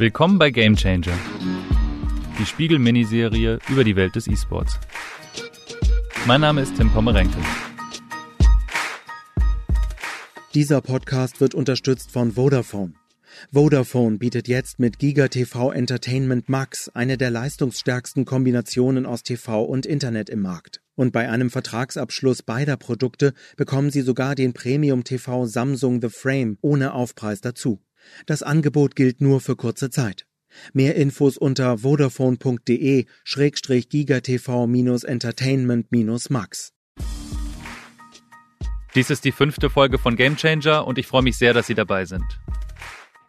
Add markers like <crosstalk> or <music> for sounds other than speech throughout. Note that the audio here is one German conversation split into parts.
Willkommen bei Game Changer, die Spiegel-Miniserie über die Welt des E-Sports. Mein Name ist Tim Pommerenke. Dieser Podcast wird unterstützt von Vodafone. Vodafone bietet jetzt mit GigaTV Entertainment Max eine der leistungsstärksten Kombinationen aus TV und Internet im Markt. Und bei einem Vertragsabschluss beider Produkte bekommen Sie sogar den Premium TV Samsung The Frame ohne Aufpreis dazu. Das Angebot gilt nur für kurze Zeit. Mehr Infos unter vodafone.de-gigatv-entertainment-max. Dies ist die fünfte Folge von Game Changer und ich freue mich sehr, dass Sie dabei sind.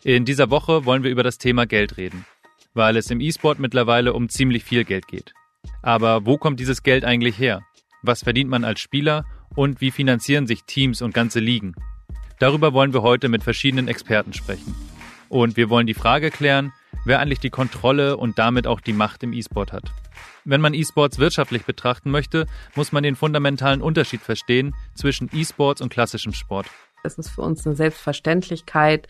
In dieser Woche wollen wir über das Thema Geld reden, weil es im E-Sport mittlerweile um ziemlich viel Geld geht. Aber wo kommt dieses Geld eigentlich her? Was verdient man als Spieler und wie finanzieren sich Teams und ganze Ligen? Darüber wollen wir heute mit verschiedenen Experten sprechen. Und wir wollen die Frage klären, wer eigentlich die Kontrolle und damit auch die Macht im E-Sport hat. Wenn man E-Sports wirtschaftlich betrachten möchte, muss man den fundamentalen Unterschied verstehen zwischen E-Sports und klassischem Sport. Es ist für uns eine Selbstverständlichkeit,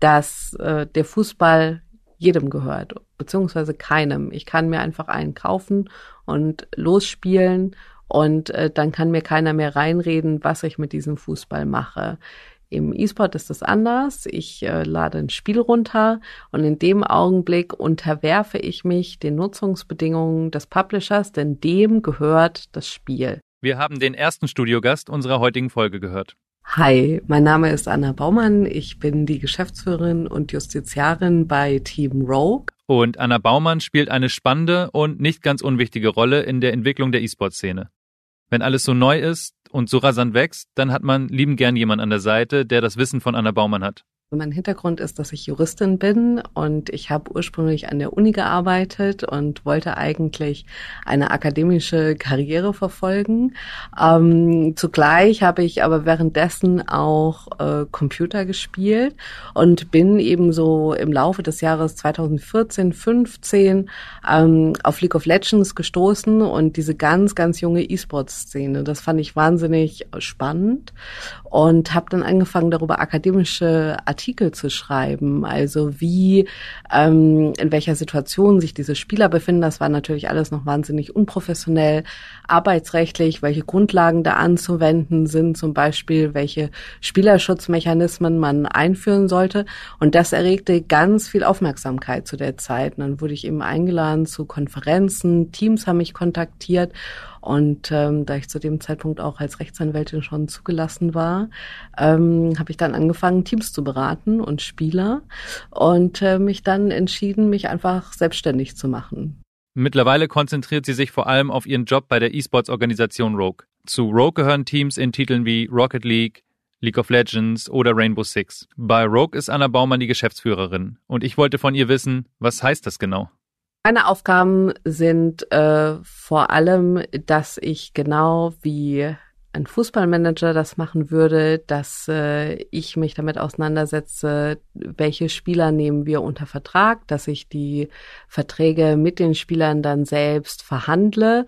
dass äh, der Fußball jedem gehört, beziehungsweise keinem. Ich kann mir einfach einen kaufen und losspielen und äh, dann kann mir keiner mehr reinreden, was ich mit diesem Fußball mache. Im E-Sport ist das anders. Ich äh, lade ein Spiel runter und in dem Augenblick unterwerfe ich mich den Nutzungsbedingungen des Publishers, denn dem gehört das Spiel. Wir haben den ersten Studiogast unserer heutigen Folge gehört. Hi, mein Name ist Anna Baumann. Ich bin die Geschäftsführerin und Justiziarin bei Team Rogue. Und Anna Baumann spielt eine spannende und nicht ganz unwichtige Rolle in der Entwicklung der E-Sport-Szene. Wenn alles so neu ist, und so rasant wächst, dann hat man lieben gern jemand an der Seite, der das Wissen von Anna Baumann hat. Mein Hintergrund ist, dass ich Juristin bin und ich habe ursprünglich an der Uni gearbeitet und wollte eigentlich eine akademische Karriere verfolgen. Ähm, zugleich habe ich aber währenddessen auch äh, Computer gespielt und bin eben so im Laufe des Jahres 2014, 15 ähm, auf League of Legends gestoßen und diese ganz, ganz junge E-Sports-Szene. Das fand ich wahnsinnig spannend und habe dann angefangen, darüber akademische Artikel Artikel zu schreiben. Also wie, ähm, in welcher Situation sich diese Spieler befinden. Das war natürlich alles noch wahnsinnig unprofessionell, arbeitsrechtlich, welche Grundlagen da anzuwenden sind, zum Beispiel welche Spielerschutzmechanismen man einführen sollte. Und das erregte ganz viel Aufmerksamkeit zu der Zeit. Und dann wurde ich eben eingeladen zu Konferenzen, Teams haben mich kontaktiert und ähm, da ich zu dem Zeitpunkt auch als Rechtsanwältin schon zugelassen war, ähm, habe ich dann angefangen, Teams zu beraten und Spieler und äh, mich dann entschieden, mich einfach selbstständig zu machen. Mittlerweile konzentriert sie sich vor allem auf ihren Job bei der E-Sports-Organisation Rogue. Zu Rogue gehören Teams in Titeln wie Rocket League, League of Legends oder Rainbow Six. Bei Rogue ist Anna Baumann die Geschäftsführerin und ich wollte von ihr wissen, was heißt das genau? Meine Aufgaben sind äh, vor allem, dass ich genau wie ein Fußballmanager das machen würde, dass äh, ich mich damit auseinandersetze, welche Spieler nehmen wir unter Vertrag, dass ich die Verträge mit den Spielern dann selbst verhandle,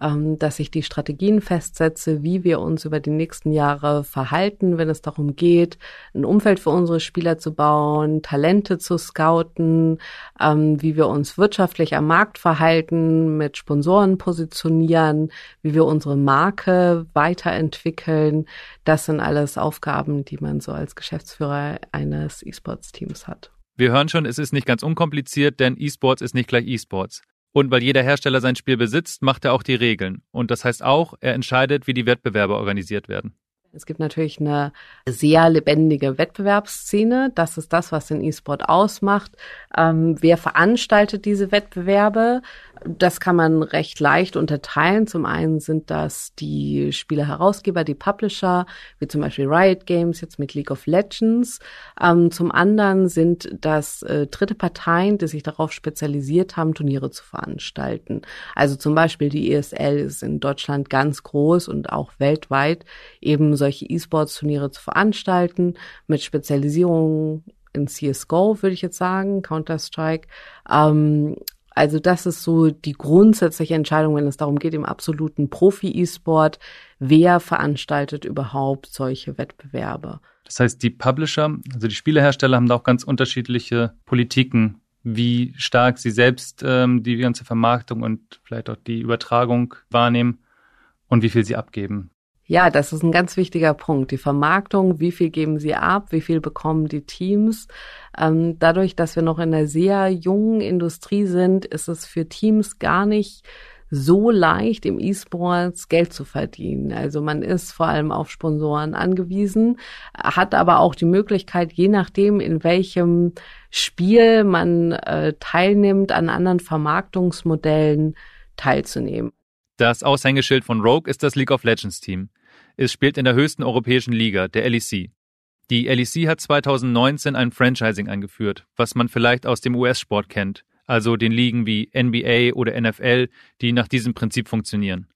ähm, dass ich die Strategien festsetze, wie wir uns über die nächsten Jahre verhalten, wenn es darum geht, ein Umfeld für unsere Spieler zu bauen, Talente zu scouten, ähm, wie wir uns wirtschaftlich am Markt verhalten, mit Sponsoren positionieren, wie wir unsere Marke weiterentwickeln. Das sind alles Aufgaben, die man so als Geschäftsführer eines E-Sports-Teams hat. Wir hören schon, es ist nicht ganz unkompliziert, denn E-Sports ist nicht gleich E-Sports. Und weil jeder Hersteller sein Spiel besitzt, macht er auch die Regeln. Und das heißt auch, er entscheidet, wie die Wettbewerbe organisiert werden. Es gibt natürlich eine sehr lebendige Wettbewerbsszene. Das ist das, was den E-Sport ausmacht. Ähm, wer veranstaltet diese Wettbewerbe? Das kann man recht leicht unterteilen. Zum einen sind das die Spieleherausgeber, die Publisher, wie zum Beispiel Riot Games jetzt mit League of Legends. Ähm, zum anderen sind das äh, dritte Parteien, die sich darauf spezialisiert haben, Turniere zu veranstalten. Also zum Beispiel die ESL ist in Deutschland ganz groß und auch weltweit eben solche E-Sports-Turniere zu veranstalten mit Spezialisierung in CSGO, würde ich jetzt sagen, Counter-Strike. Ähm, also das ist so die grundsätzliche Entscheidung, wenn es darum geht, im absoluten Profi-E-Sport, wer veranstaltet überhaupt solche Wettbewerbe. Das heißt, die Publisher, also die Spielehersteller haben da auch ganz unterschiedliche Politiken, wie stark sie selbst ähm, die ganze Vermarktung und vielleicht auch die Übertragung wahrnehmen und wie viel sie abgeben. Ja, das ist ein ganz wichtiger Punkt. Die Vermarktung, wie viel geben sie ab, wie viel bekommen die Teams. Ähm, dadurch, dass wir noch in einer sehr jungen Industrie sind, ist es für Teams gar nicht so leicht im E-Sports Geld zu verdienen. Also man ist vor allem auf Sponsoren angewiesen, hat aber auch die Möglichkeit, je nachdem, in welchem Spiel man äh, teilnimmt, an anderen Vermarktungsmodellen teilzunehmen. Das Aushängeschild von Rogue ist das League of Legends Team. Es spielt in der höchsten europäischen Liga, der LEC. Die LEC hat 2019 ein Franchising eingeführt, was man vielleicht aus dem US-Sport kennt also den Ligen wie NBA oder NFL, die nach diesem Prinzip funktionieren.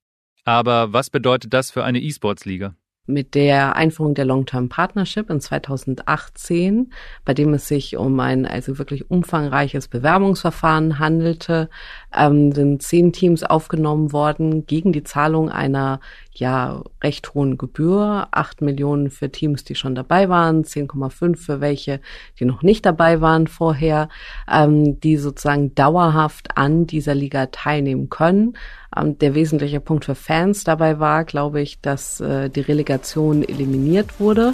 Aber was bedeutet das für eine E-Sports-Liga? mit der Einführung der Long-Term Partnership in 2018, bei dem es sich um ein also wirklich umfangreiches Bewerbungsverfahren handelte, ähm, sind zehn Teams aufgenommen worden gegen die Zahlung einer ja recht hohen Gebühr, acht Millionen für Teams, die schon dabei waren, 10,5 für welche, die noch nicht dabei waren vorher, ähm, die sozusagen dauerhaft an dieser Liga teilnehmen können. Ähm, der wesentliche Punkt für Fans dabei war, glaube ich, dass äh, die Relegation eliminiert wurde.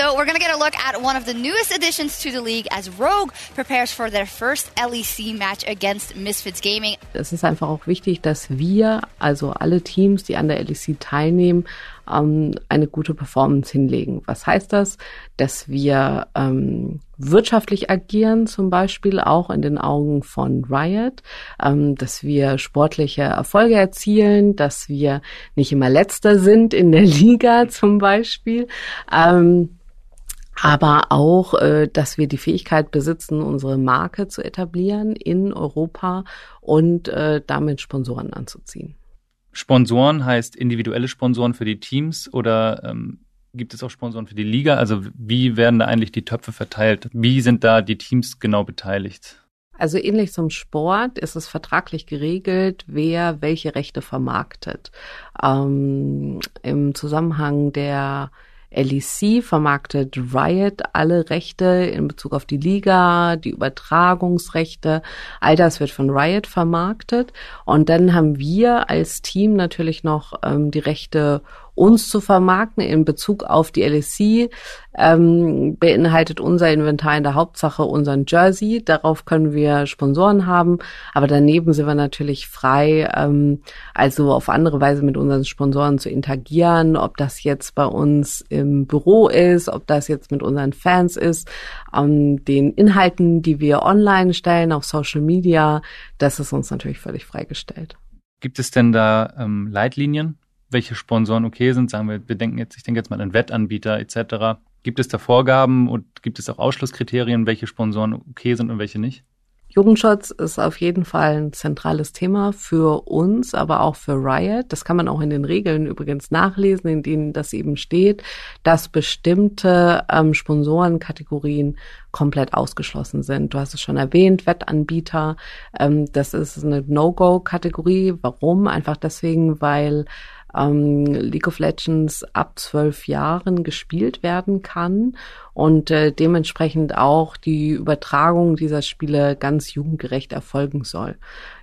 Though, we're going to get a look at one of the newest additions to the league as Rogue prepares for their first LEC match against Misfits Gaming. Es ist einfach auch wichtig, dass wir, also alle Teams, die an der LEC teilnehmen, ähm, eine gute Performance hinlegen. Was heißt das? Dass wir ähm, wirtschaftlich agieren, zum Beispiel auch in den Augen von Riot, ähm, dass wir sportliche Erfolge erzielen, dass wir nicht immer letzter sind in der <laughs> Liga zum Beispiel. Ähm, aber auch, äh, dass wir die Fähigkeit besitzen, unsere Marke zu etablieren in Europa und äh, damit Sponsoren anzuziehen. Sponsoren heißt individuelle Sponsoren für die Teams oder ähm, gibt es auch Sponsoren für die Liga? Also wie werden da eigentlich die Töpfe verteilt? Wie sind da die Teams genau beteiligt? Also ähnlich zum Sport ist es vertraglich geregelt, wer welche Rechte vermarktet. Ähm, Im Zusammenhang der LEC vermarktet Riot alle Rechte in Bezug auf die Liga, die Übertragungsrechte. All das wird von Riot vermarktet. Und dann haben wir als Team natürlich noch ähm, die Rechte uns zu vermarkten in Bezug auf die LSC, ähm, beinhaltet unser Inventar in der Hauptsache unseren Jersey. Darauf können wir Sponsoren haben, aber daneben sind wir natürlich frei, ähm, also auf andere Weise mit unseren Sponsoren zu interagieren, ob das jetzt bei uns im Büro ist, ob das jetzt mit unseren Fans ist, ähm, den Inhalten, die wir online stellen auf Social Media, das ist uns natürlich völlig freigestellt. Gibt es denn da ähm, Leitlinien, welche Sponsoren okay sind. Sagen wir, wir denken jetzt, ich denke jetzt mal an Wettanbieter etc. Gibt es da Vorgaben und gibt es auch Ausschlusskriterien, welche Sponsoren okay sind und welche nicht? Jugendschutz ist auf jeden Fall ein zentrales Thema für uns, aber auch für Riot. Das kann man auch in den Regeln übrigens nachlesen, in denen das eben steht, dass bestimmte ähm, Sponsorenkategorien komplett ausgeschlossen sind. Du hast es schon erwähnt, Wettanbieter. Ähm, das ist eine No-Go-Kategorie. Warum? Einfach deswegen, weil ähm, League of Legends ab zwölf Jahren gespielt werden kann und äh, dementsprechend auch die Übertragung dieser Spiele ganz jugendgerecht erfolgen soll.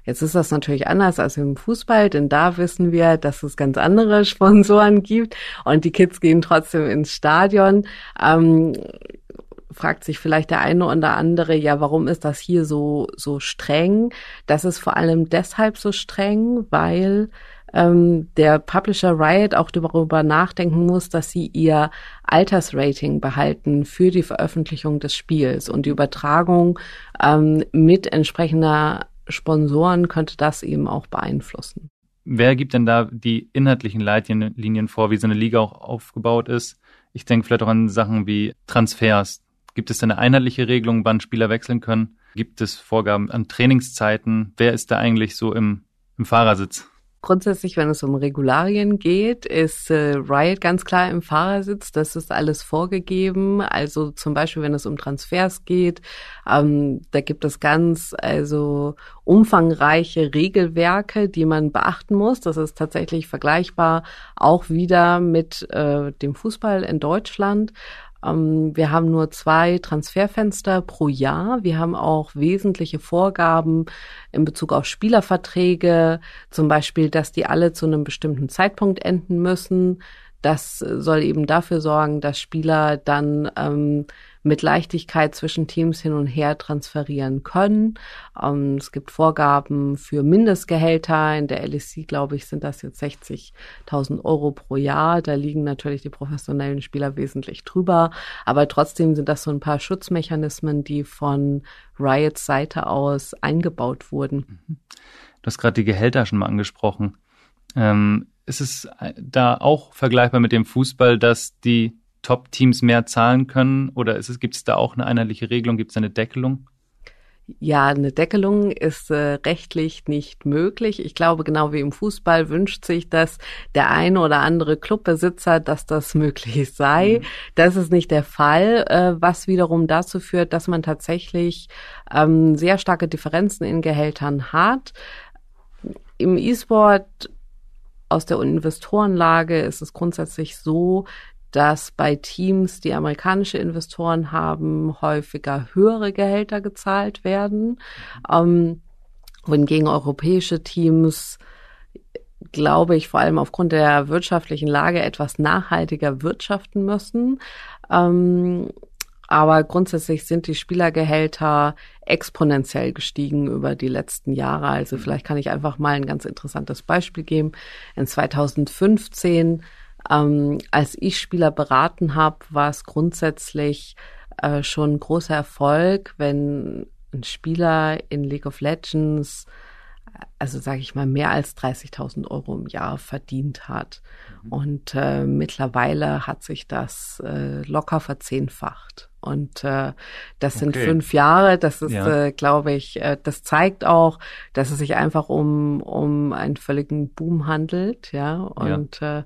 Jetzt ist das natürlich anders als im Fußball, denn da wissen wir, dass es ganz andere <laughs> Sponsoren gibt und die Kids gehen trotzdem ins Stadion. Ähm, fragt sich vielleicht der eine oder andere, ja, warum ist das hier so, so streng? Das ist vor allem deshalb so streng, weil ähm, der Publisher Riot auch darüber nachdenken muss, dass sie ihr Altersrating behalten für die Veröffentlichung des Spiels und die Übertragung ähm, mit entsprechender Sponsoren könnte das eben auch beeinflussen. Wer gibt denn da die inhaltlichen Leitlinien vor, wie so eine Liga auch aufgebaut ist? Ich denke vielleicht auch an Sachen wie Transfers. Gibt es da eine einheitliche Regelung, wann Spieler wechseln können? Gibt es Vorgaben an Trainingszeiten? Wer ist da eigentlich so im, im Fahrersitz? Grundsätzlich, wenn es um Regularien geht, ist äh, Riot ganz klar im Fahrersitz. Das ist alles vorgegeben. Also zum Beispiel, wenn es um Transfers geht, ähm, da gibt es ganz also umfangreiche Regelwerke, die man beachten muss. Das ist tatsächlich vergleichbar auch wieder mit äh, dem Fußball in Deutschland. Ähm, wir haben nur zwei Transferfenster pro Jahr. Wir haben auch wesentliche Vorgaben in Bezug auf Spielerverträge, zum Beispiel, dass die alle zu einem bestimmten Zeitpunkt enden müssen. Das soll eben dafür sorgen, dass Spieler dann ähm, mit Leichtigkeit zwischen Teams hin und her transferieren können. Ähm, es gibt Vorgaben für Mindestgehälter. In der LSC, glaube ich, sind das jetzt 60.000 Euro pro Jahr. Da liegen natürlich die professionellen Spieler wesentlich drüber. Aber trotzdem sind das so ein paar Schutzmechanismen, die von Riots Seite aus eingebaut wurden. Du hast gerade die Gehälter schon mal angesprochen. Ähm, ist es da auch vergleichbar mit dem Fußball, dass die Top-Teams mehr zahlen können? Oder gibt es da auch eine einheitliche Regelung? Gibt es eine Deckelung? Ja, eine Deckelung ist äh, rechtlich nicht möglich. Ich glaube, genau wie im Fußball wünscht sich das der eine oder andere Clubbesitzer, dass das <laughs> möglich sei. Mhm. Das ist nicht der Fall, äh, was wiederum dazu führt, dass man tatsächlich ähm, sehr starke Differenzen in Gehältern hat. Im E-Sport aus der Investorenlage ist es grundsätzlich so, dass bei Teams, die amerikanische Investoren haben, häufiger höhere Gehälter gezahlt werden. Ähm, wohingegen europäische Teams, glaube ich, vor allem aufgrund der wirtschaftlichen Lage etwas nachhaltiger wirtschaften müssen. Ähm, aber grundsätzlich sind die Spielergehälter exponentiell gestiegen über die letzten Jahre. Also vielleicht kann ich einfach mal ein ganz interessantes Beispiel geben. In 2015 ähm, als ich Spieler beraten habe, war es grundsätzlich äh, schon ein großer Erfolg, wenn ein Spieler in League of Legends also sage ich mal, mehr als 30.000 Euro im Jahr verdient hat. Mhm. Und äh, mittlerweile hat sich das äh, locker verzehnfacht. Und äh, das okay. sind fünf Jahre. Das ist, ja. äh, glaube ich, äh, das zeigt auch, dass es sich einfach um um einen völligen Boom handelt. Ja und ja. Äh,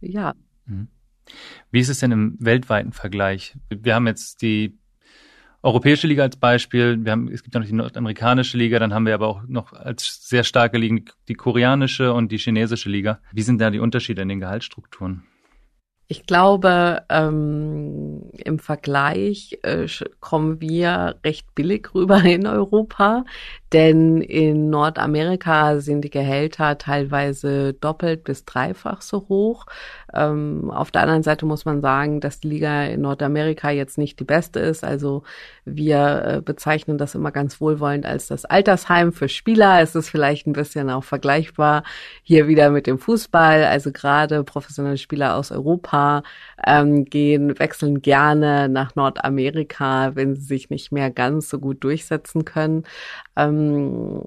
ja. Mhm. Wie ist es denn im weltweiten Vergleich? Wir haben jetzt die europäische Liga als Beispiel. Wir haben, es gibt ja noch die nordamerikanische Liga, dann haben wir aber auch noch als sehr starke Ligen die koreanische und die chinesische Liga. Wie sind da die Unterschiede in den Gehaltsstrukturen? Ich glaube, ähm, im Vergleich äh, kommen wir recht billig rüber in Europa, denn in Nordamerika sind die Gehälter teilweise doppelt bis dreifach so hoch. Ähm, auf der anderen Seite muss man sagen, dass die Liga in Nordamerika jetzt nicht die beste ist. Also wir äh, bezeichnen das immer ganz wohlwollend als das Altersheim für Spieler. Es ist vielleicht ein bisschen auch vergleichbar hier wieder mit dem Fußball. Also gerade professionelle Spieler aus Europa ähm, gehen, wechseln gerne nach Nordamerika, wenn sie sich nicht mehr ganz so gut durchsetzen können. Ähm,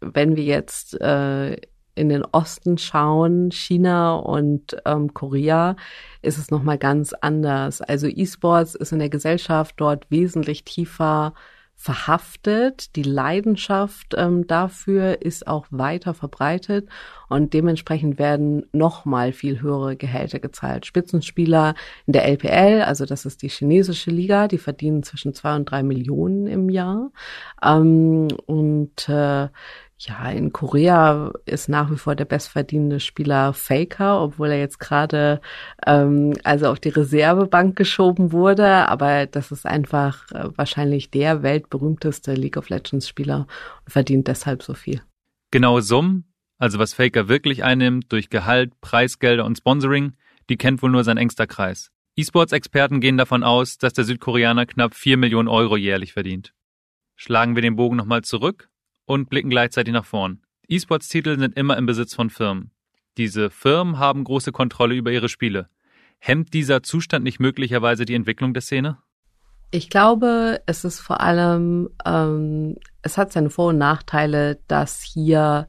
wenn wir jetzt äh, in den Osten schauen, China und ähm, Korea, ist es nochmal ganz anders. Also E-Sports ist in der Gesellschaft dort wesentlich tiefer verhaftet. Die Leidenschaft ähm, dafür ist auch weiter verbreitet und dementsprechend werden nochmal viel höhere Gehälter gezahlt. Spitzenspieler in der LPL, also das ist die chinesische Liga, die verdienen zwischen zwei und drei Millionen im Jahr. Ähm, und äh, ja, in Korea ist nach wie vor der bestverdienende Spieler Faker, obwohl er jetzt gerade ähm, also auf die Reservebank geschoben wurde. Aber das ist einfach äh, wahrscheinlich der weltberühmteste League of Legends Spieler und verdient deshalb so viel. Genaue Summen, also was Faker wirklich einnimmt durch Gehalt, Preisgelder und Sponsoring, die kennt wohl nur sein engster Kreis. E-Sports-Experten gehen davon aus, dass der Südkoreaner knapp 4 Millionen Euro jährlich verdient. Schlagen wir den Bogen nochmal zurück und blicken gleichzeitig nach vorn. E-Sports-Titel sind immer im Besitz von Firmen. Diese Firmen haben große Kontrolle über ihre Spiele. Hemmt dieser Zustand nicht möglicherweise die Entwicklung der Szene? Ich glaube, es ist vor allem, ähm, es hat seine Vor- und Nachteile, dass hier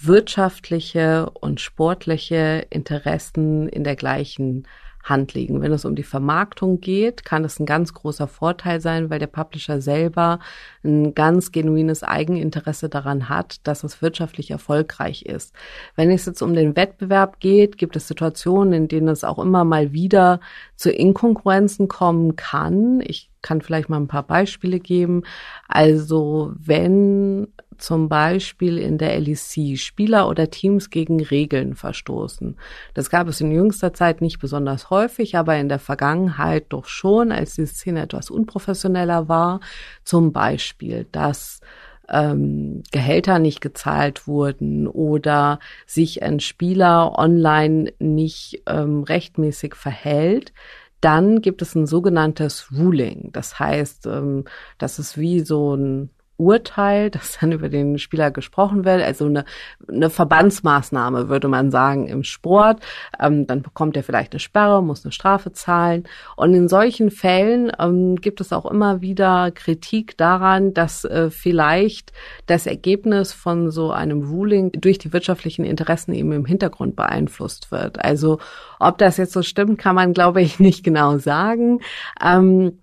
wirtschaftliche und sportliche Interessen in der gleichen Hand liegen. Wenn es um die Vermarktung geht, kann es ein ganz großer Vorteil sein, weil der Publisher selber ein ganz genuines Eigeninteresse daran hat, dass es wirtschaftlich erfolgreich ist. Wenn es jetzt um den Wettbewerb geht, gibt es Situationen, in denen es auch immer mal wieder zu Inkonkurrenzen kommen kann. Ich kann vielleicht mal ein paar Beispiele geben. Also wenn zum Beispiel in der LEC Spieler oder Teams gegen Regeln verstoßen. Das gab es in jüngster Zeit nicht besonders häufig, aber in der Vergangenheit doch schon, als die Szene etwas unprofessioneller war. Zum Beispiel, dass ähm, Gehälter nicht gezahlt wurden oder sich ein Spieler online nicht ähm, rechtmäßig verhält, dann gibt es ein sogenanntes Ruling. Das heißt, ähm, das ist wie so ein Urteil, <laughs> das dann über den Spieler gesprochen wird, also eine, eine Verbandsmaßnahme, würde man sagen, im Sport. Ähm, dann bekommt er vielleicht eine Sperre, muss eine Strafe zahlen. Und in solchen Fällen ähm, gibt es auch immer wieder Kritik daran, dass äh, vielleicht das Ergebnis von so einem Ruling durch die wirtschaftlichen Interessen eben im Hintergrund beeinflusst wird. Also ob das jetzt so stimmt, kann man, glaube ich, <laughs> nicht genau sagen. Ähm,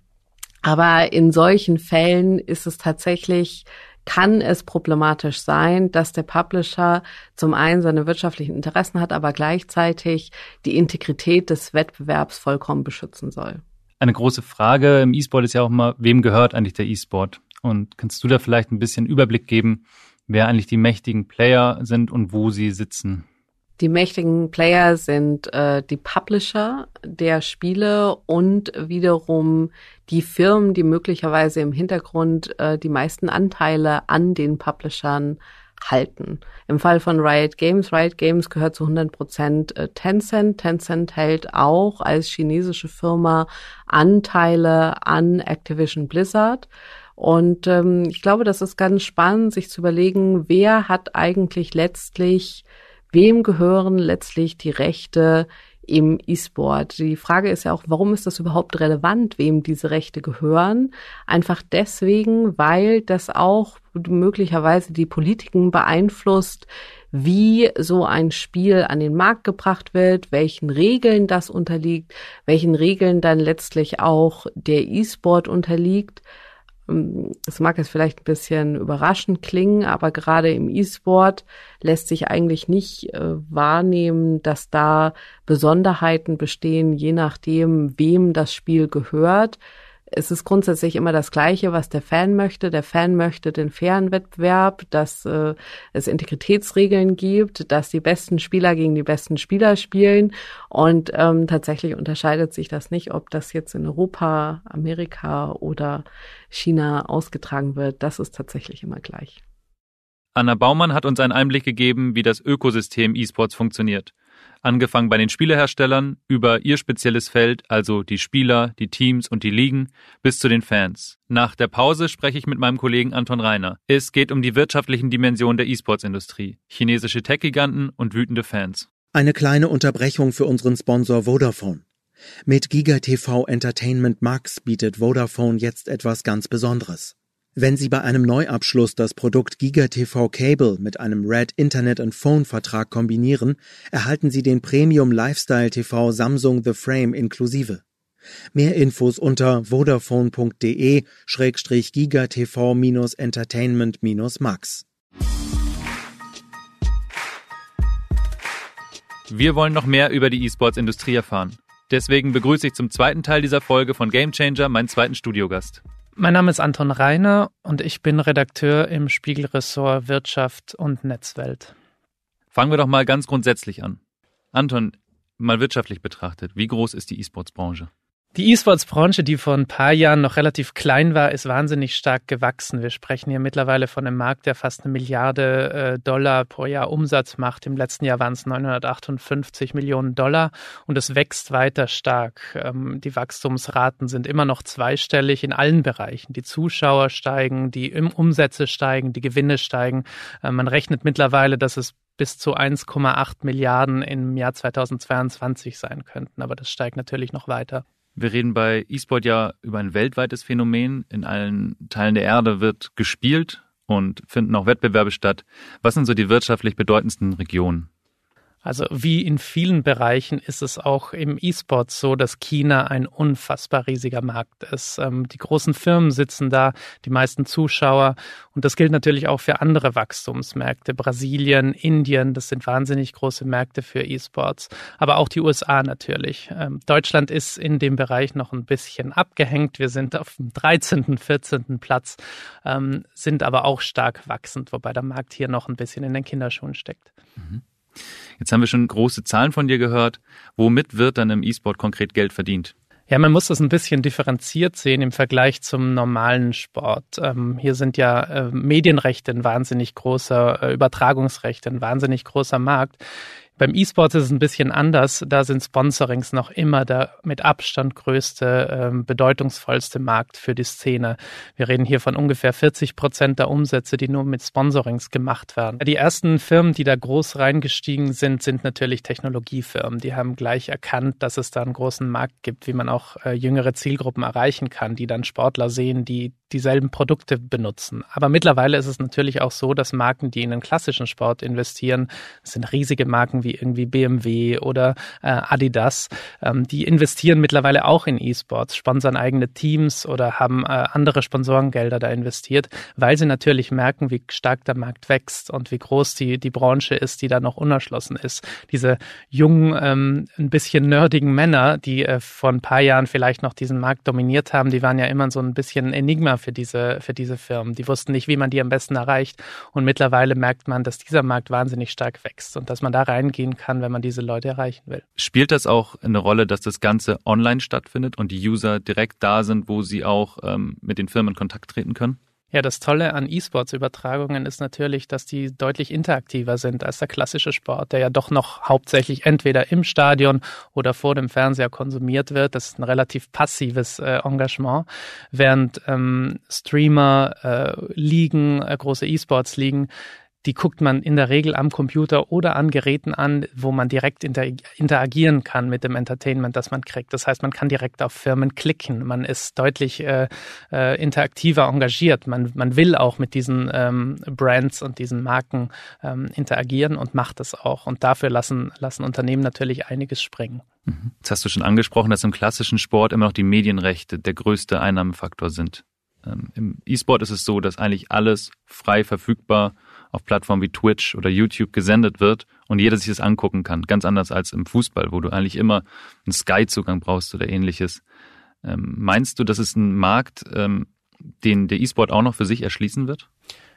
aber in solchen Fällen ist es tatsächlich, kann es problematisch sein, dass der Publisher zum einen seine wirtschaftlichen Interessen hat, aber gleichzeitig die Integrität des Wettbewerbs vollkommen beschützen soll. Eine große Frage im E-Sport ist ja auch mal, wem gehört eigentlich der E-Sport? Und kannst du da vielleicht ein bisschen Überblick geben, wer eigentlich die mächtigen Player sind und wo sie sitzen? Die mächtigen Player sind äh, die Publisher der Spiele und wiederum die Firmen, die möglicherweise im Hintergrund äh, die meisten Anteile an den Publishern halten. Im Fall von Riot Games, Riot Games gehört zu 100 Prozent äh, Tencent. Tencent hält auch als chinesische Firma Anteile an Activision Blizzard. Und ähm, ich glaube, das ist ganz spannend, sich zu überlegen, wer hat eigentlich letztlich wem gehören letztlich die Rechte im E-Sport. Die Frage ist ja auch, warum ist das überhaupt relevant, wem diese Rechte gehören? Einfach deswegen, weil das auch möglicherweise die Politiken beeinflusst, wie so ein Spiel an den Markt gebracht wird, welchen Regeln das unterliegt, welchen Regeln dann letztlich auch der E-Sport unterliegt. Ähm, es mag jetzt vielleicht ein bisschen überraschend klingen, aber gerade im E-Sport lässt sich eigentlich nicht äh, wahrnehmen, dass da Besonderheiten bestehen, je nachdem, wem das Spiel gehört es ist grundsätzlich immer das Gleiche, was der Fan möchte. Der Fan möchte den fairen Wettbewerb, dass äh, es Integritätsregeln gibt, dass die besten Spieler gegen die besten Spieler spielen. Und ähm, tatsächlich unterscheidet sich das nicht, ob das jetzt in Europa, Amerika oder China ausgetragen wird. Das ist tatsächlich immer gleich. Anna Baumann hat uns einen Einblick gegeben, wie das Ökosystem E-Sports funktioniert angefangen bei den Spieleherstellern über ihr spezielles Feld, also die Spieler, die Teams und die Ligen, bis zu den Fans. Nach der Pause spreche ich mit meinem Kollegen Anton Reiner. Es geht um die wirtschaftlichen Dimensionen der E-Sports-Industrie, chinesische Tech-Giganten und wütende Fans. Eine kleine Unterbrechung für unseren Sponsor Vodafone. Mit GigaTV Entertainment Max bietet Vodafone jetzt etwas ganz Besonderes. Wenn Sie bei einem Neuabschluss das Produkt GigaTV Cable mit einem Red Internet and Phone Vertrag kombinieren, erhalten Sie den Premium Lifestyle TV Samsung The Frame inklusive. Mehr Infos unter vodafone.de-gigatv-entertainment-max. Wir wollen noch mehr über die E-Sports-Industrie erfahren. Deswegen begrüße ich zum zweiten Teil dieser Folge von Game Changer meinen zweiten Studiogast. Mein Name ist Anton Reiner und ich bin Redakteur im Spiegelressort Wirtschaft und Netzwelt. Fangen wir doch mal ganz grundsätzlich an. Anton, mal wirtschaftlich betrachtet, wie groß ist die E-Sports-Branche? Die E-Sports-Branche, die vor ein paar Jahren noch relativ klein war, ist wahnsinnig stark gewachsen. Wir sprechen hier mittlerweile von einem Markt, der fast eine Milliarde äh, Dollar pro Jahr Umsatz macht. Im letzten Jahr waren es 958 Millionen Dollar und es wächst weiter stark. Ähm, die Wachstumsraten sind immer noch zweistellig in allen Bereichen. Die Zuschauer steigen, die Umsätze steigen, die Gewinne steigen. Äh, man rechnet mittlerweile, dass es bis zu 1,8 Milliarden im Jahr 2022 sein könnten. Aber das steigt natürlich noch weiter. Wir reden bei E-Sport ja über ein weltweites Phänomen. In allen Teilen der Erde wird gespielt und finden auch Wettbewerbe statt. Was sind so die wirtschaftlich bedeutendsten Regionen? Also wie in vielen Bereichen ist es auch im E-Sport so, dass China ein unfassbar riesiger Markt ist. Ähm, die großen Firmen sitzen da, die meisten Zuschauer. Und das gilt natürlich auch für andere Wachstumsmärkte. Brasilien, Indien, das sind wahnsinnig große Märkte für E-Sports. Aber auch die USA natürlich. Ähm, Deutschland ist in dem Bereich noch ein bisschen abgehängt. Wir sind auf dem 13., 14. Platz, ähm, sind aber auch stark wachsend, wobei der Markt hier noch ein bisschen in den Kinderschuhen steckt. Mhm. Jetzt haben wir schon große Zahlen von dir gehört. Womit wird dann im E-Sport konkret Geld verdient? Ja, man muss das ein bisschen differenziert sehen im Vergleich zum normalen Sport. Ähm, hier sind ja äh, Medienrechte ein wahnsinnig großer, äh, Übertragungsrechte ein wahnsinnig großer Markt. Beim E-Sport ist es ein bisschen anders. Da sind Sponsorings noch immer der mit Abstand größte, ähm, bedeutungsvollste Markt für die Szene. Wir reden hier von ungefähr 40 Prozent der Umsätze, die nur mit Sponsorings gemacht werden. Die ersten Firmen, die da groß reingestiegen sind, sind natürlich Technologiefirmen. Die haben gleich erkannt, dass es da einen großen Markt gibt, wie man auch äh, jüngere Zielgruppen erreichen kann, die dann Sportler sehen, die dieselben Produkte benutzen. Aber mittlerweile ist es natürlich auch so, dass Marken, die in den klassischen Sport investieren, sind riesige Marken wie irgendwie BMW oder äh, Adidas, ähm, die investieren mittlerweile auch in E-Sports, sponsern eigene Teams oder haben äh, andere Sponsorengelder da investiert, weil sie natürlich merken, wie stark der Markt wächst und wie groß die, die Branche ist, die da noch unerschlossen ist. Diese jungen, ähm, ein bisschen nerdigen Männer, die äh, vor ein paar Jahren vielleicht noch diesen Markt dominiert haben, die waren ja immer so ein bisschen Enigma für diese, für diese Firmen. Die wussten nicht, wie man die am besten erreicht. Und mittlerweile merkt man, dass dieser Markt wahnsinnig stark wächst und dass man da reingehen kann, wenn man diese Leute erreichen will. Spielt das auch eine Rolle, dass das Ganze online stattfindet und die User direkt da sind, wo sie auch ähm, mit den Firmen in Kontakt treten können? Ja, das Tolle an E-Sports-Übertragungen ist natürlich, dass die deutlich interaktiver sind als der klassische Sport, der ja doch noch hauptsächlich entweder im Stadion oder vor dem Fernseher konsumiert wird. Das ist ein relativ passives äh, Engagement, während ähm, Streamer, äh, Ligen, äh, große E-Sports-Ligen die guckt man in der Regel am Computer oder an Geräten an, wo man direkt inter interagieren kann mit dem Entertainment, das man kriegt. Das heißt, man kann direkt auf Firmen klicken. Man ist deutlich äh, äh, interaktiver engagiert. Man, man will auch mit diesen ähm, Brands und diesen Marken ähm, interagieren und macht es auch. Und dafür lassen, lassen Unternehmen natürlich einiges springen. Mhm. Jetzt hast du schon angesprochen, dass im klassischen Sport immer noch die Medienrechte der größte Einnahmefaktor sind. Ähm, Im E-Sport ist es so, dass eigentlich alles frei verfügbar auf Plattformen wie Twitch oder YouTube gesendet wird und jeder sich das angucken kann. Ganz anders als im Fußball, wo du eigentlich immer einen Sky-Zugang brauchst oder ähnliches. Ähm, meinst du, das ist ein Markt, ähm, den der E-Sport auch noch für sich erschließen wird?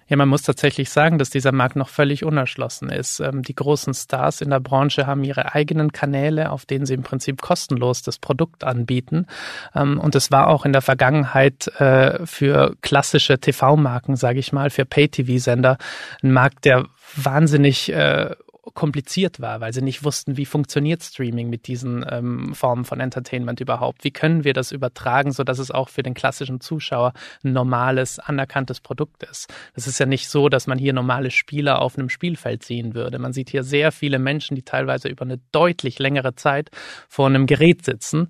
Ja, man muss tatsächlich sagen, dass dieser Markt noch völlig unerschlossen ist. Ähm, die großen Stars in der Branche haben ihre eigenen Kanäle, auf denen sie im Prinzip kostenlos das Produkt anbieten. Ähm, und es war auch in der Vergangenheit äh, für klassische TV-Marken, sage ich mal, für Pay-TV-Sender ein Markt, der wahnsinnig äh, kompliziert war, weil sie nicht wussten, wie funktioniert Streaming mit diesen ähm, Formen von Entertainment überhaupt. Wie können wir das übertragen, so dass es auch für den klassischen Zuschauer ein normales, anerkanntes Produkt ist. Es ist ja nicht so, dass man hier normale Spieler auf einem Spielfeld sehen würde. Man sieht hier sehr viele Menschen, die teilweise über eine deutlich längere Zeit vor einem Gerät sitzen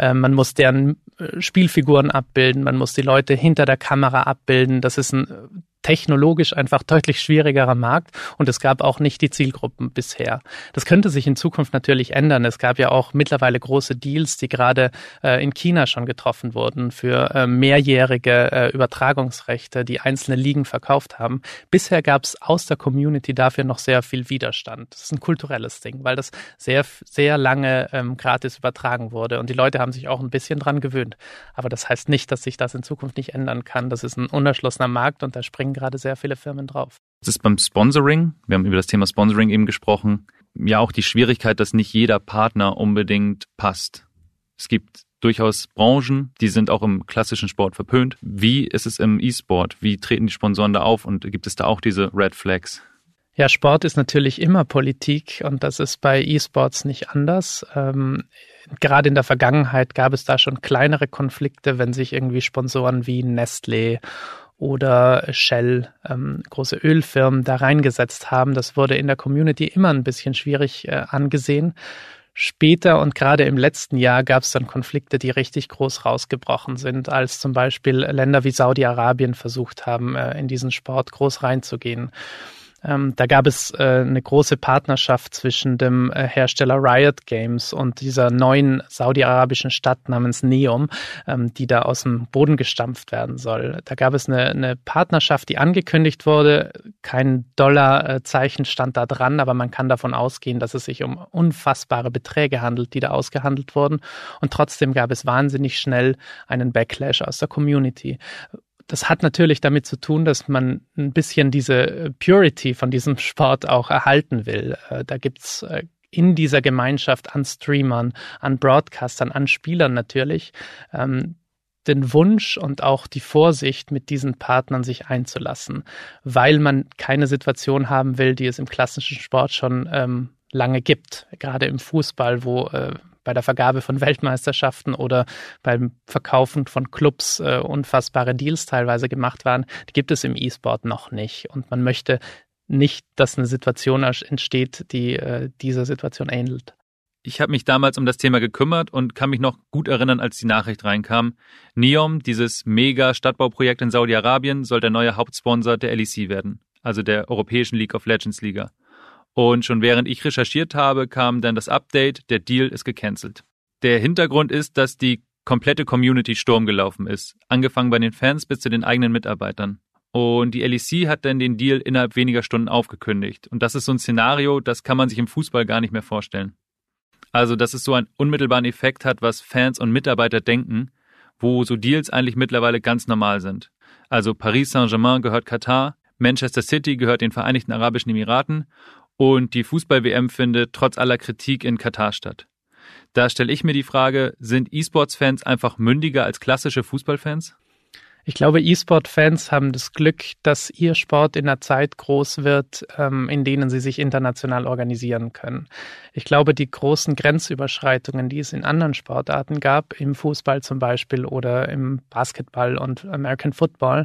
ähm, man muss deren äh, Spielfiguren abbilden, man muss die Leute hinter der Kamera abbilden. Das ist ein technologisch einfach deutlich schwierigerer Markt und es gab auch nicht die Zielgruppen bisher. Das könnte sich in Zukunft natürlich ändern. Es gab ja auch mittlerweile große Deals, die gerade äh, in China schon getroffen wurden für äh, mehrjährige äh, Übertragungsrechte, die einzelne Ligen verkauft haben. Bisher gab es aus der Community dafür noch sehr viel Widerstand. Das ist ein kulturelles Ding, weil das sehr, sehr lange ähm, gratis übertragen wurde und die Leute haben sich auch ein bisschen dran gewöhnt. Aber das heißt nicht, dass sich das in Zukunft nicht ändern kann. Das ist ein unerschlossener Markt und da springen springen gerade sehr viele Firmen drauf. Das ist beim Sponsoring, wir haben über das Thema Sponsoring eben gesprochen, ja auch die Schwierigkeit, dass nicht jeder Partner unbedingt passt. Es gibt durchaus Branchen, die sind auch im klassischen Sport verpönt. Wie ist es im E-Sport? Wie treten die Sponsoren da auf und gibt es da auch diese Red Flags? Ja, Sport ist natürlich immer Politik und das ist bei E-Sports nicht anders. Ähm, gerade in der Vergangenheit gab es da schon kleinere Konflikte, wenn sich irgendwie Sponsoren wie Nestlé oder Shell, ähm, große Ölfirmen da reingesetzt haben. Das wurde in der Community immer ein bisschen schwierig äh, angesehen. Später und gerade im letzten Jahr gab es dann Konflikte, die richtig groß rausgebrochen sind, als zum Beispiel Länder wie Saudi-Arabien versucht haben, äh, in diesen Sport groß reinzugehen. Ähm, da gab es äh, eine große Partnerschaft zwischen dem äh, Hersteller Riot Games und dieser neuen saudi-arabischen Stadt namens Neom, ähm, die da aus dem Boden gestampft werden soll. Da gab es eine, eine Partnerschaft, die angekündigt wurde. Kein Dollarzeichen stand da dran, aber man kann davon ausgehen, dass es sich um unfassbare Beträge handelt, die da ausgehandelt wurden. Und trotzdem gab es wahnsinnig schnell einen Backlash aus der Community das hat natürlich damit zu tun, dass man ein bisschen diese Purity von diesem Sport auch erhalten will. Äh, da gibt's äh, in dieser Gemeinschaft an Streamern, an Broadcastern, an Spielern natürlich ähm, den Wunsch und auch die Vorsicht, mit diesen Partnern sich einzulassen, weil man keine Situation haben will, die es im klassischen Sport schon ähm, lange gibt, gerade im Fußball, wo äh, bei der Vergabe von Weltmeisterschaften oder beim Verkaufen von Clubs äh, unfassbare Deals teilweise gemacht waren, die gibt es im E-Sport noch nicht. Und man möchte nicht, dass eine Situation entsteht, die äh, dieser Situation ähnelt. Ich habe mich damals um das Thema gekümmert und kann mich noch gut erinnern, als die Nachricht reinkam. NEOM, dieses Mega-Stadtbauprojekt in Saudi-Arabien, soll der neue Hauptsponsor der LEC werden, also der Europäischen League of Legends Liga. Und schon während ich recherchiert habe, kam dann das Update, der Deal ist gecancelt. Der Hintergrund ist, dass die komplette Community Sturm gelaufen ist, angefangen bei den Fans bis zu den eigenen Mitarbeitern. Und die LEC hat dann den Deal innerhalb weniger Stunden aufgekündigt. Und das ist so ein Szenario, das kann man sich im Fußball gar nicht mehr vorstellen. Also, dass es so einen unmittelbaren Effekt hat, was Fans und Mitarbeiter denken, wo so Deals eigentlich mittlerweile ganz normal sind. Also Paris Saint-Germain gehört Katar, Manchester City gehört den Vereinigten Arabischen Emiraten und die Fußball-WM findet trotz aller Kritik in Katar statt. Da stelle ich mir die Frage, sind E-Sports-Fans einfach mündiger als klassische Fußballfans? Ich glaube, E-Sport-Fans haben das Glück, dass ihr Sport in einer Zeit groß wird, ähm, in denen sie sich international organisieren können. Ich glaube, die großen Grenzüberschreitungen, die es in anderen Sportarten gab, im Fußball zum Beispiel oder im Basketball und American Football,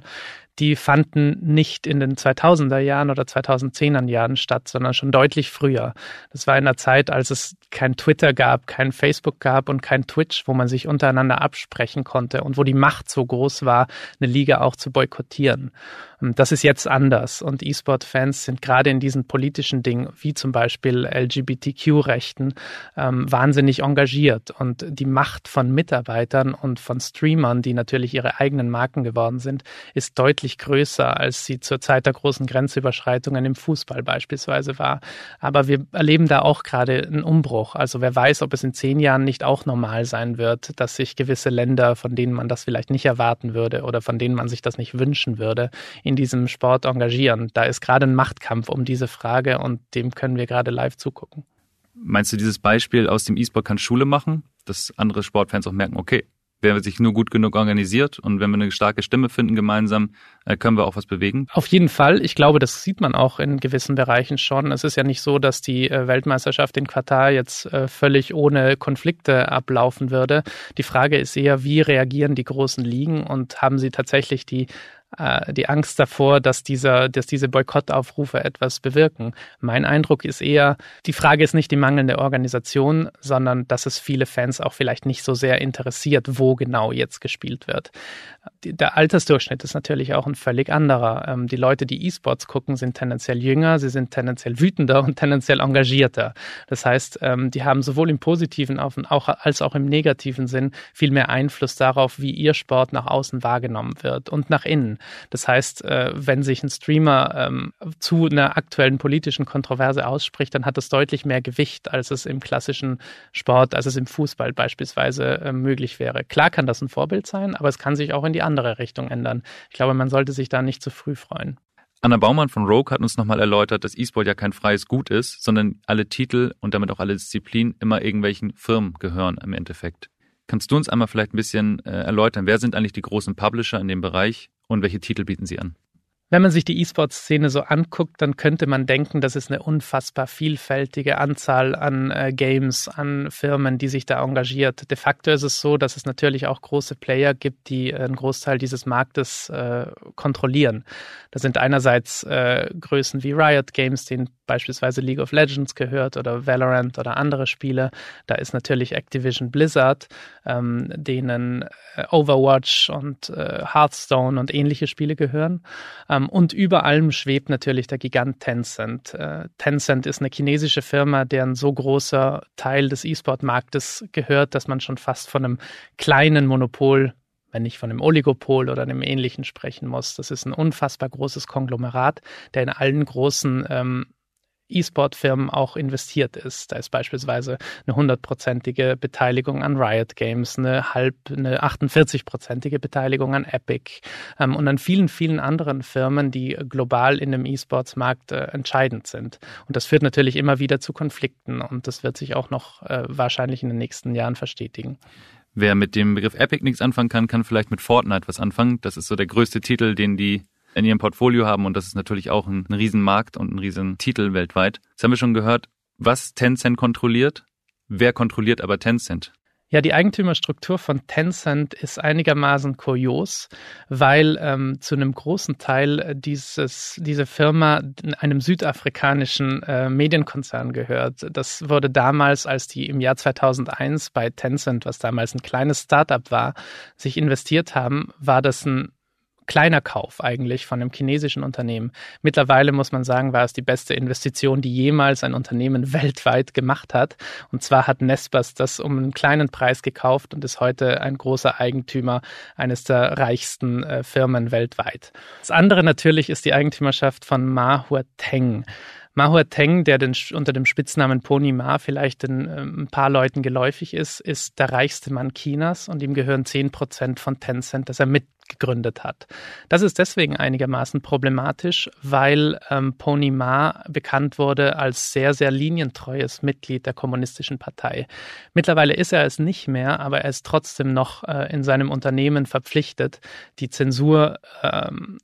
die fanden nicht in den 2000er Jahren oder 2010er Jahren statt, sondern schon deutlich früher. Das war in der Zeit, als es kein Twitter gab, kein Facebook gab und kein Twitch, wo man sich untereinander absprechen konnte und wo die Macht so groß war, eine Liga auch zu boykottieren. Das ist jetzt anders und E-Sport-Fans sind gerade in diesen politischen Dingen, wie zum Beispiel LGBTQ-Rechten, ähm, wahnsinnig engagiert und die Macht von Mitarbeitern und von Streamern, die natürlich ihre eigenen Marken geworden sind, ist deutlich größer, als sie zur Zeit der großen Grenzüberschreitungen im Fußball beispielsweise war. Aber wir erleben da auch gerade einen Umbruch. Also wer weiß, ob es in zehn Jahren nicht auch normal sein wird, dass sich gewisse Länder, von denen man das vielleicht nicht erwarten würde oder von denen man sich das nicht wünschen würde, in in diesem Sport engagieren. Da ist gerade ein Machtkampf um diese Frage und dem können wir gerade live zugucken. Meinst du, dieses Beispiel aus dem E-Sport kann Schule machen, dass andere Sportfans auch merken, okay, wer sich nur gut genug organisiert und wenn wir eine starke Stimme finden gemeinsam, äh, können wir auch was bewegen? Auf jeden Fall. Ich glaube, das sieht man auch in gewissen Bereichen schon. Es ist ja nicht so, dass die äh, Weltmeisterschaft in Katar jetzt äh, völlig ohne Konflikte ablaufen würde. Die Frage ist eher, wie reagieren die großen Ligen und haben sie tatsächlich die äh, die Angst davor, dass dieser, dass diese Boykottaufrufe etwas bewirken. Mein Eindruck ist eher, die Frage ist nicht die mangelnde Organisation, sondern dass es viele Fans auch vielleicht nicht so sehr interessiert, wo genau jetzt gespielt wird. Der Altersdurchschnitt ist natürlich auch ein völlig anderer. Ähm, die Leute, die E-Sports gucken, sind tendenziell jünger, sie sind tendenziell wütender und tendenziell engagierter. Das heißt, ähm, die haben sowohl im positiven als auch im negativen Sinn viel mehr Einfluss darauf, wie ihr Sport nach außen wahrgenommen wird und nach innen. Das heißt, äh, wenn sich ein Streamer ähm, zu einer aktuellen politischen Kontroverse ausspricht, dann hat das deutlich mehr Gewicht, als es im klassischen Sport, als es im Fußball beispielsweise äh, möglich wäre. Klar kann das ein Vorbild sein, aber es kann sich auch in die andere Richtung ändern. Ich glaube, man sollte sich da nicht zu früh freuen. Anna Baumann von Rogue hat uns nochmal erläutert, dass E-Sport ja kein freies Gut ist, sondern alle Titel und damit auch alle Disziplinen immer irgendwelchen Firmen gehören im Endeffekt. Kannst du uns einmal vielleicht ein bisschen äh, erläutern, wer sind eigentlich die großen Publisher in dem Bereich und welche Titel bieten sie an? Wenn man sich die E-Sport-Szene so anguckt, dann könnte man denken, das ist eine unfassbar vielfältige Anzahl an äh, Games, an Firmen, die sich da engagiert. De facto ist es so, dass es natürlich auch große Player gibt, die äh, einen Großteil dieses Marktes äh, kontrollieren. Das sind einerseits äh, Größen wie Riot Games, den beispielsweise League of Legends gehört oder Valorant oder andere Spiele. Da ist natürlich Activision Blizzard, ähm, denen äh, Overwatch und äh, Hearthstone und ähnliche Spiele gehören. Ähm, und über allem schwebt natürlich der Gigant Tencent. Äh, Tencent ist eine chinesische Firma, deren so großer Teil des E-Sport-Marktes gehört, dass man schon fast von einem kleinen Monopol wenn ich von einem Oligopol oder einem ähnlichen sprechen muss. Das ist ein unfassbar großes Konglomerat, der in allen großen ähm, E-Sport-Firmen auch investiert ist. Da ist beispielsweise eine hundertprozentige Beteiligung an Riot Games, eine halb, eine 48-prozentige Beteiligung an Epic ähm, und an vielen, vielen anderen Firmen, die global in dem E-Sports-Markt äh, entscheidend sind. Und das führt natürlich immer wieder zu Konflikten und das wird sich auch noch äh, wahrscheinlich in den nächsten Jahren verstetigen. Wer mit dem Begriff Epic nichts anfangen kann, kann vielleicht mit Fortnite was anfangen. Das ist so der größte Titel, den die in ihrem Portfolio haben und das ist natürlich auch ein, ein Riesenmarkt und ein Riesentitel weltweit. Jetzt haben wir schon gehört, was Tencent kontrolliert. Wer kontrolliert aber Tencent? Ja, die Eigentümerstruktur von Tencent ist einigermaßen kurios, weil ähm, zu einem großen Teil dieses, diese Firma einem südafrikanischen äh, Medienkonzern gehört. Das wurde damals, als die im Jahr 2001 bei Tencent, was damals ein kleines Startup war, sich investiert haben, war das ein kleiner Kauf eigentlich von einem chinesischen Unternehmen. Mittlerweile muss man sagen, war es die beste Investition, die jemals ein Unternehmen <laughs> weltweit gemacht hat. Und zwar hat Nespers das um einen kleinen Preis gekauft und ist heute ein großer Eigentümer eines der reichsten äh, Firmen weltweit. Das andere natürlich ist die Eigentümerschaft von Ma Huateng. Ma Huateng, der den, unter dem Spitznamen Pony Ma vielleicht den, äh, ein paar Leuten geläufig ist, ist der reichste Mann Chinas und ihm gehören zehn Prozent von Tencent, das er mitgegründet hat. Das ist deswegen einigermaßen problematisch, weil ähm, Pony Ma bekannt wurde als sehr, sehr linientreues Mitglied der Kommunistischen Partei. Mittlerweile ist er es nicht mehr, aber er ist trotzdem noch äh, in seinem Unternehmen verpflichtet, die Zensur ähm,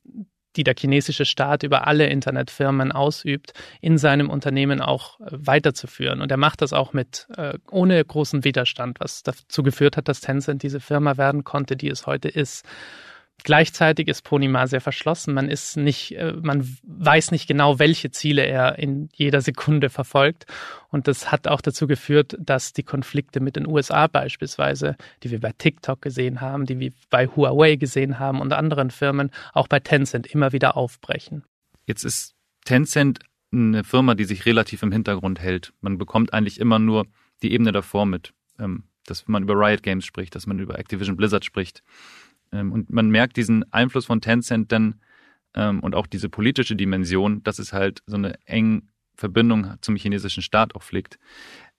die der chinesische Staat über alle Internetfirmen ausübt, in seinem Unternehmen auch äh, weiterzuführen. Und er macht das auch mit äh, ohne großen Widerstand, was dazu geführt hat, dass Tencent diese Firma werden konnte, die es heute ist. Gleichzeitig ist Ponima sehr verschlossen. Man ist nicht, äh, man weiß nicht genau, welche Ziele er in jeder Sekunde verfolgt. Und das hat auch dazu geführt, dass die Konflikte mit den USA beispielsweise, die wir bei TikTok gesehen haben, die wir bei Huawei gesehen haben und anderen Firmen, auch bei Tencent immer wieder aufbrechen. Jetzt ist Tencent eine Firma, die sich relativ im Hintergrund hält. Man bekommt eigentlich immer nur die Ebene davor mit, ähm, dass man über Riot Games spricht, dass man über Activision Blizzard spricht. Ähm, und man merkt diesen Einfluss von Tencent dann ähm, und auch diese politische Dimension, dass es halt so eine enge Verbindung zum chinesischen Staat auch pflegt.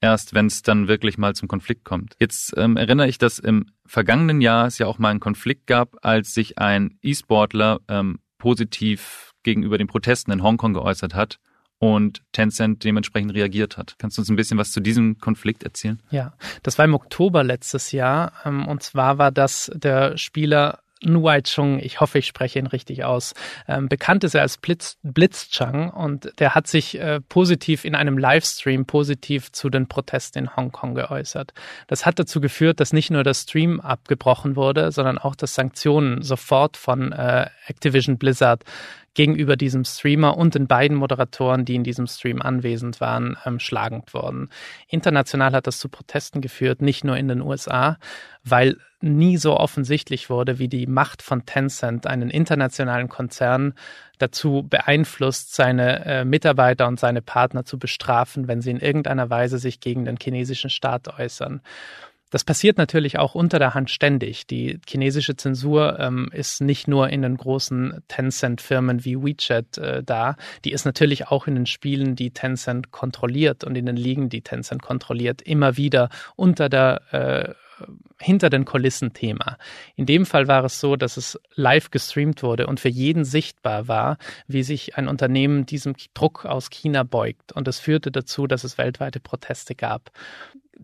Erst wenn es dann wirklich mal zum Konflikt kommt. Jetzt ähm, erinnere ich, dass im vergangenen Jahr es ja auch mal einen Konflikt gab, als sich ein E-Sportler ähm, positiv gegenüber den Protesten in Hongkong geäußert hat und Tencent dementsprechend reagiert hat. Kannst du uns ein bisschen was zu diesem Konflikt erzählen? Ja, das war im Oktober letztes Jahr ähm, und zwar war das der Spieler Nuai Chung, ich hoffe, ich spreche ihn richtig aus. Ähm, bekannt ist er als Blitz, Blitzchang und der hat sich äh, positiv in einem Livestream positiv zu den Protesten in Hongkong geäußert. Das hat dazu geführt, dass nicht nur der Stream abgebrochen wurde, sondern auch, dass Sanktionen sofort von äh, Activision Blizzard gegenüber diesem Streamer und den beiden Moderatoren, die in diesem Stream anwesend waren, ähm, schlagend worden. International hat das zu Protesten geführt, nicht nur in den USA, weil nie so offensichtlich wurde, wie die Macht von Tencent, einen internationalen Konzern, dazu beeinflusst, seine äh, Mitarbeiter und seine Partner zu bestrafen, wenn sie in irgendeiner Weise sich gegen den chinesischen Staat äußern. Das passiert natürlich auch unter der Hand ständig. Die chinesische Zensur ähm, ist nicht nur in den großen Tencent-Firmen wie WeChat äh, da, die ist natürlich auch in den Spielen, die Tencent kontrolliert und in den Ligen, die Tencent kontrolliert, immer wieder unter der äh, hinter den Kulissen Thema. In dem Fall war es so, dass es live gestreamt wurde und für jeden sichtbar war, wie sich ein Unternehmen diesem Druck aus China beugt. Und das führte dazu, dass es weltweite Proteste gab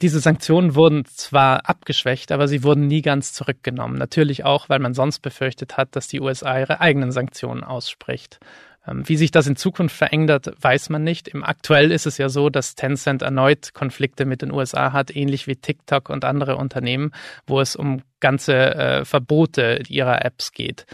diese Sanktionen wurden zwar abgeschwächt, aber sie wurden nie ganz zurückgenommen. Natürlich auch, weil man sonst befürchtet hat, dass die USA ihre eigenen Sanktionen ausspricht. Ähm, wie sich das in Zukunft verändert, weiß man nicht. Im aktuell ist es ja so, dass Tencent erneut Konflikte mit den USA hat, ähnlich wie TikTok und andere Unternehmen, wo es um ganze äh, Verbote ihrer Apps geht.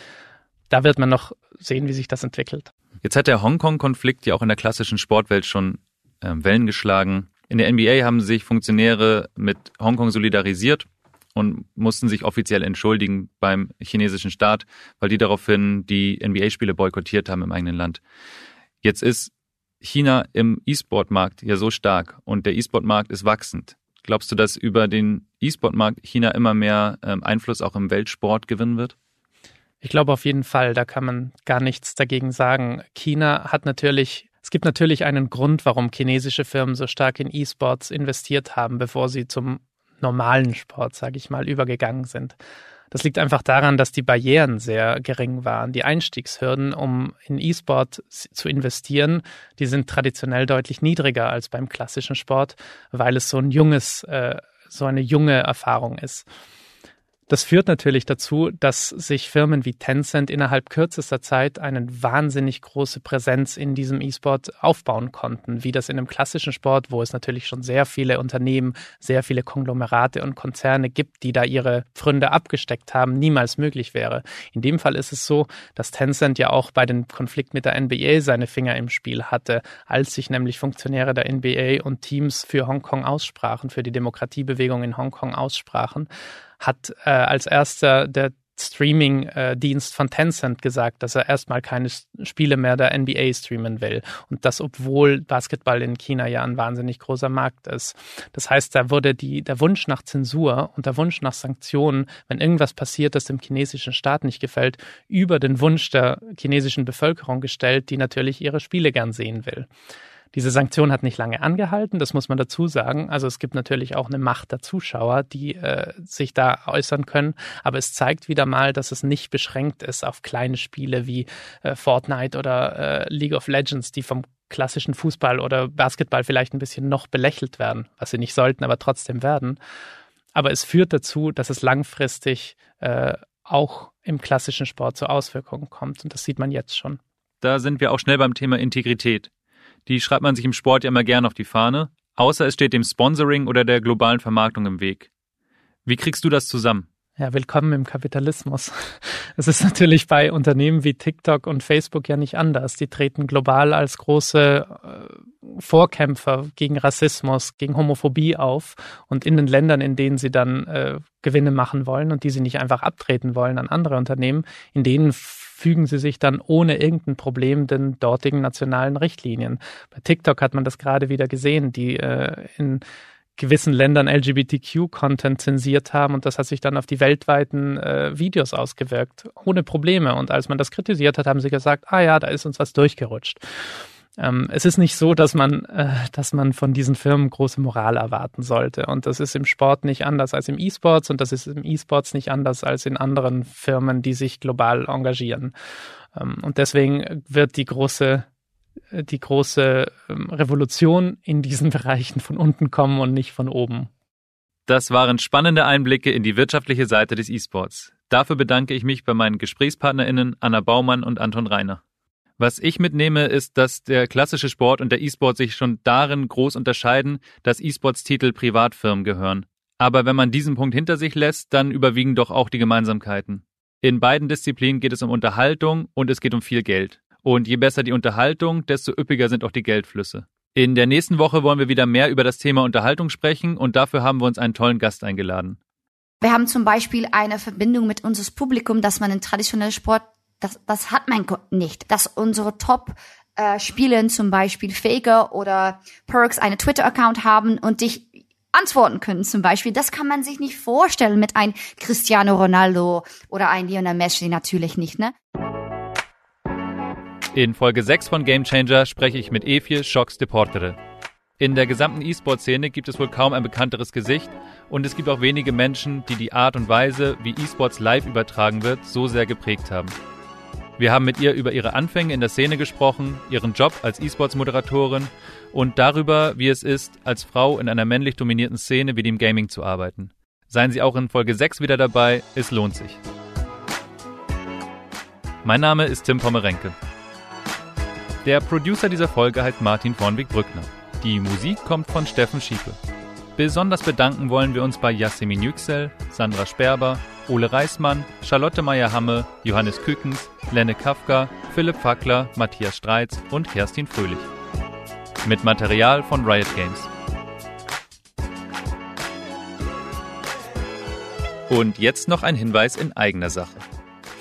Da wird man noch sehen, wie sich das entwickelt. Jetzt hat der Hongkong-Konflikt ja auch in der klassischen Sportwelt schon äh, Wellen geschlagen. In der NBA haben sich Funktionäre mit Hongkong solidarisiert und mussten sich offiziell entschuldigen beim chinesischen Staat, weil die daraufhin die NBA-Spiele boykottiert haben im eigenen Land. Jetzt ist China im E-Sport-Markt ja so stark und der E-Sport-Markt ist wachsend. Glaubst du, dass über den E-Sport-Markt China immer mehr ähm, Einfluss auch im Weltsport gewinnen wird? Ich glaube auf jeden Fall, da kann man gar nichts dagegen sagen. China hat natürlich, es gibt natürlich einen Grund, warum chinesische Firmen so stark in E-Sports investiert haben, bevor sie zum normalen Sport, sage ich mal, übergegangen sind. Das liegt einfach daran, dass die Barrieren sehr gering waren. Die Einstiegshürden, um in E-Sport zu investieren, die sind traditionell deutlich niedriger als beim klassischen Sport, weil es so ein junges, äh, so eine junge Erfahrung ist. Das führt natürlich dazu, dass sich Firmen wie Tencent innerhalb kürzester Zeit eine wahnsinnig große Präsenz in diesem E-Sport aufbauen konnten, wie das in einem klassischen Sport, wo es natürlich schon sehr viele Unternehmen, sehr viele Konglomerate und Konzerne gibt, die da ihre Pfründe abgesteckt haben, niemals möglich wäre. In dem Fall ist es so, dass Tencent ja auch bei dem Konflikt mit der NBA seine Finger im Spiel hatte, als sich nämlich Funktionäre der NBA und Teams für Hongkong aussprachen, für die Demokratiebewegung in Hongkong aussprachen hat äh, als erster der Streaming-Dienst von Tencent gesagt, dass er erstmal keine Spiele mehr der NBA streamen will. Und das, obwohl Basketball in China ja ein wahnsinnig großer Markt ist. Das heißt, da wurde die, der Wunsch nach Zensur und der Wunsch nach Sanktionen, wenn irgendwas passiert, das dem chinesischen Staat nicht gefällt, über den Wunsch der chinesischen Bevölkerung gestellt, die natürlich ihre Spiele gern sehen will. Diese Sanktion hat nicht lange angehalten, das muss man dazu sagen. Also es gibt natürlich auch eine Macht der Zuschauer, die äh, sich da äußern können. Aber es zeigt wieder mal, dass es nicht beschränkt ist auf kleine Spiele wie äh, Fortnite oder äh, League of Legends, die vom klassischen Fußball oder Basketball vielleicht ein bisschen noch belächelt werden, was sie nicht sollten, aber trotzdem werden. Aber es führt dazu, dass es langfristig äh, auch im klassischen Sport zu Auswirkungen kommt. Und das sieht man jetzt schon. Da sind wir auch schnell beim Thema Integrität. Die schreibt man sich im Sport ja immer gern auf die Fahne, außer es steht dem Sponsoring oder der globalen Vermarktung im Weg. Wie kriegst du das zusammen? Ja, willkommen im Kapitalismus. <laughs> Es ist natürlich bei Unternehmen wie TikTok und Facebook ja nicht anders. Die treten global als große äh, Vorkämpfer gegen Rassismus, gegen Homophobie auf. Und in den Ländern, in denen sie dann äh, Gewinne machen wollen und die sie nicht einfach abtreten wollen an andere Unternehmen, in denen fügen sie sich dann ohne irgendein Problem den dortigen nationalen Richtlinien. Bei TikTok hat man das gerade wieder gesehen, die äh, in gewissen Ländern LGBTQ-Content zensiert haben und das hat sich dann auf die weltweiten äh, Videos ausgewirkt, ohne Probleme. Und als man das kritisiert hat, haben sie gesagt, ah ja, da ist uns was durchgerutscht. Ähm, es ist nicht so, dass man, äh, dass man von diesen Firmen große Moral erwarten sollte. Und das ist im Sport nicht anders als im E-Sports und das ist im E-Sports nicht anders als in anderen Firmen, die sich global engagieren. Ähm, und deswegen wird die große äh, die große ähm, Revolution in diesen <laughs> Bereichen von unten kommen und nicht von oben. Das waren spannende Einblicke in die wirtschaftliche Seite des E-Sports. Dafür bedanke ich mich bei meinen GesprächspartnerInnen Anna Baumann und Anton Reiner. Was ich mitnehme, ist, dass der klassische Sport und der E-Sport sich schon darin groß unterscheiden, dass E-Sports-Titel Privatfirmen gehören. Aber wenn man diesen Punkt hinter sich lässt, dann überwiegen doch auch die Gemeinsamkeiten. In beiden Disziplinen geht es um Unterhaltung und es geht um viel Geld. Und je besser die Unterhaltung, desto üppiger sind auch die Geldflüsse. In der nächsten Woche wollen wir wieder mehr über das Thema Unterhaltung sprechen und dafür haben wir uns einen tollen Gast eingeladen. Wir haben zum Beispiel eine Verbindung mit unserem Publikum, dass man in traditionellen Sport das, das hat man nicht. Dass unsere Top äh, Spielen zum Beispiel Faker oder Perks eine Twitter-Account haben und dich antworten können zum Beispiel. Das kann man sich nicht vorstellen mit einem Cristiano Ronaldo oder einem Lionel Messi natürlich nicht, ne? In Folge 6 von Game Changer spreche ich mit Efie Schox de Portere. In der gesamten E-Sport-Szene gibt es wohl kaum ein bekannteres Gesicht und es gibt auch wenige Menschen, die die Art und Weise, wie E-Sports live übertragen wird, so sehr geprägt haben. Wir haben mit ihr über ihre Anfänge in der Szene gesprochen, ihren Job als E-Sports-Moderatorin und darüber, wie es ist, als Frau in einer männlich dominierten Szene wie dem Gaming zu arbeiten. Seien Sie auch in Folge 6 wieder dabei, es lohnt sich. Mein Name ist Tim Pommerenke. Der Producer dieser Folge heißt Martin Vornweg-Brückner. Die Musik kommt von Steffen Schiepe. Besonders bedanken wollen wir uns bei Yasemin Yüksel, Sandra Sperber, Ole Reismann, Charlotte Meyer-Hamme, Johannes Kükens, Lenne Kafka, Philipp Fackler, Matthias Streitz und Kerstin Fröhlich. Mit Material von Riot Games. Und jetzt noch ein Hinweis in eigener Sache.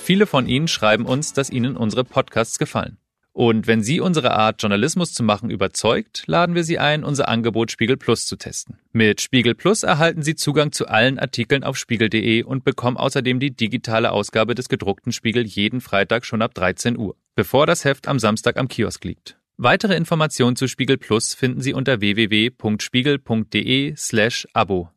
Viele von Ihnen schreiben uns, dass Ihnen unsere Podcasts gefallen. Und wenn Sie unsere Art, Journalismus zu machen, überzeugt, laden wir Sie ein, unser Angebot Spiegel Plus zu testen. Mit Spiegel Plus erhalten Sie Zugang zu allen Artikeln auf spiegel.de und bekommen außerdem die digitale Ausgabe des gedruckten Spiegel jeden Freitag schon ab 13 Uhr, bevor das Heft am Samstag am Kiosk liegt. Weitere Informationen zu Spiegel Plus finden Sie unter www.spiegel.de slash Abo.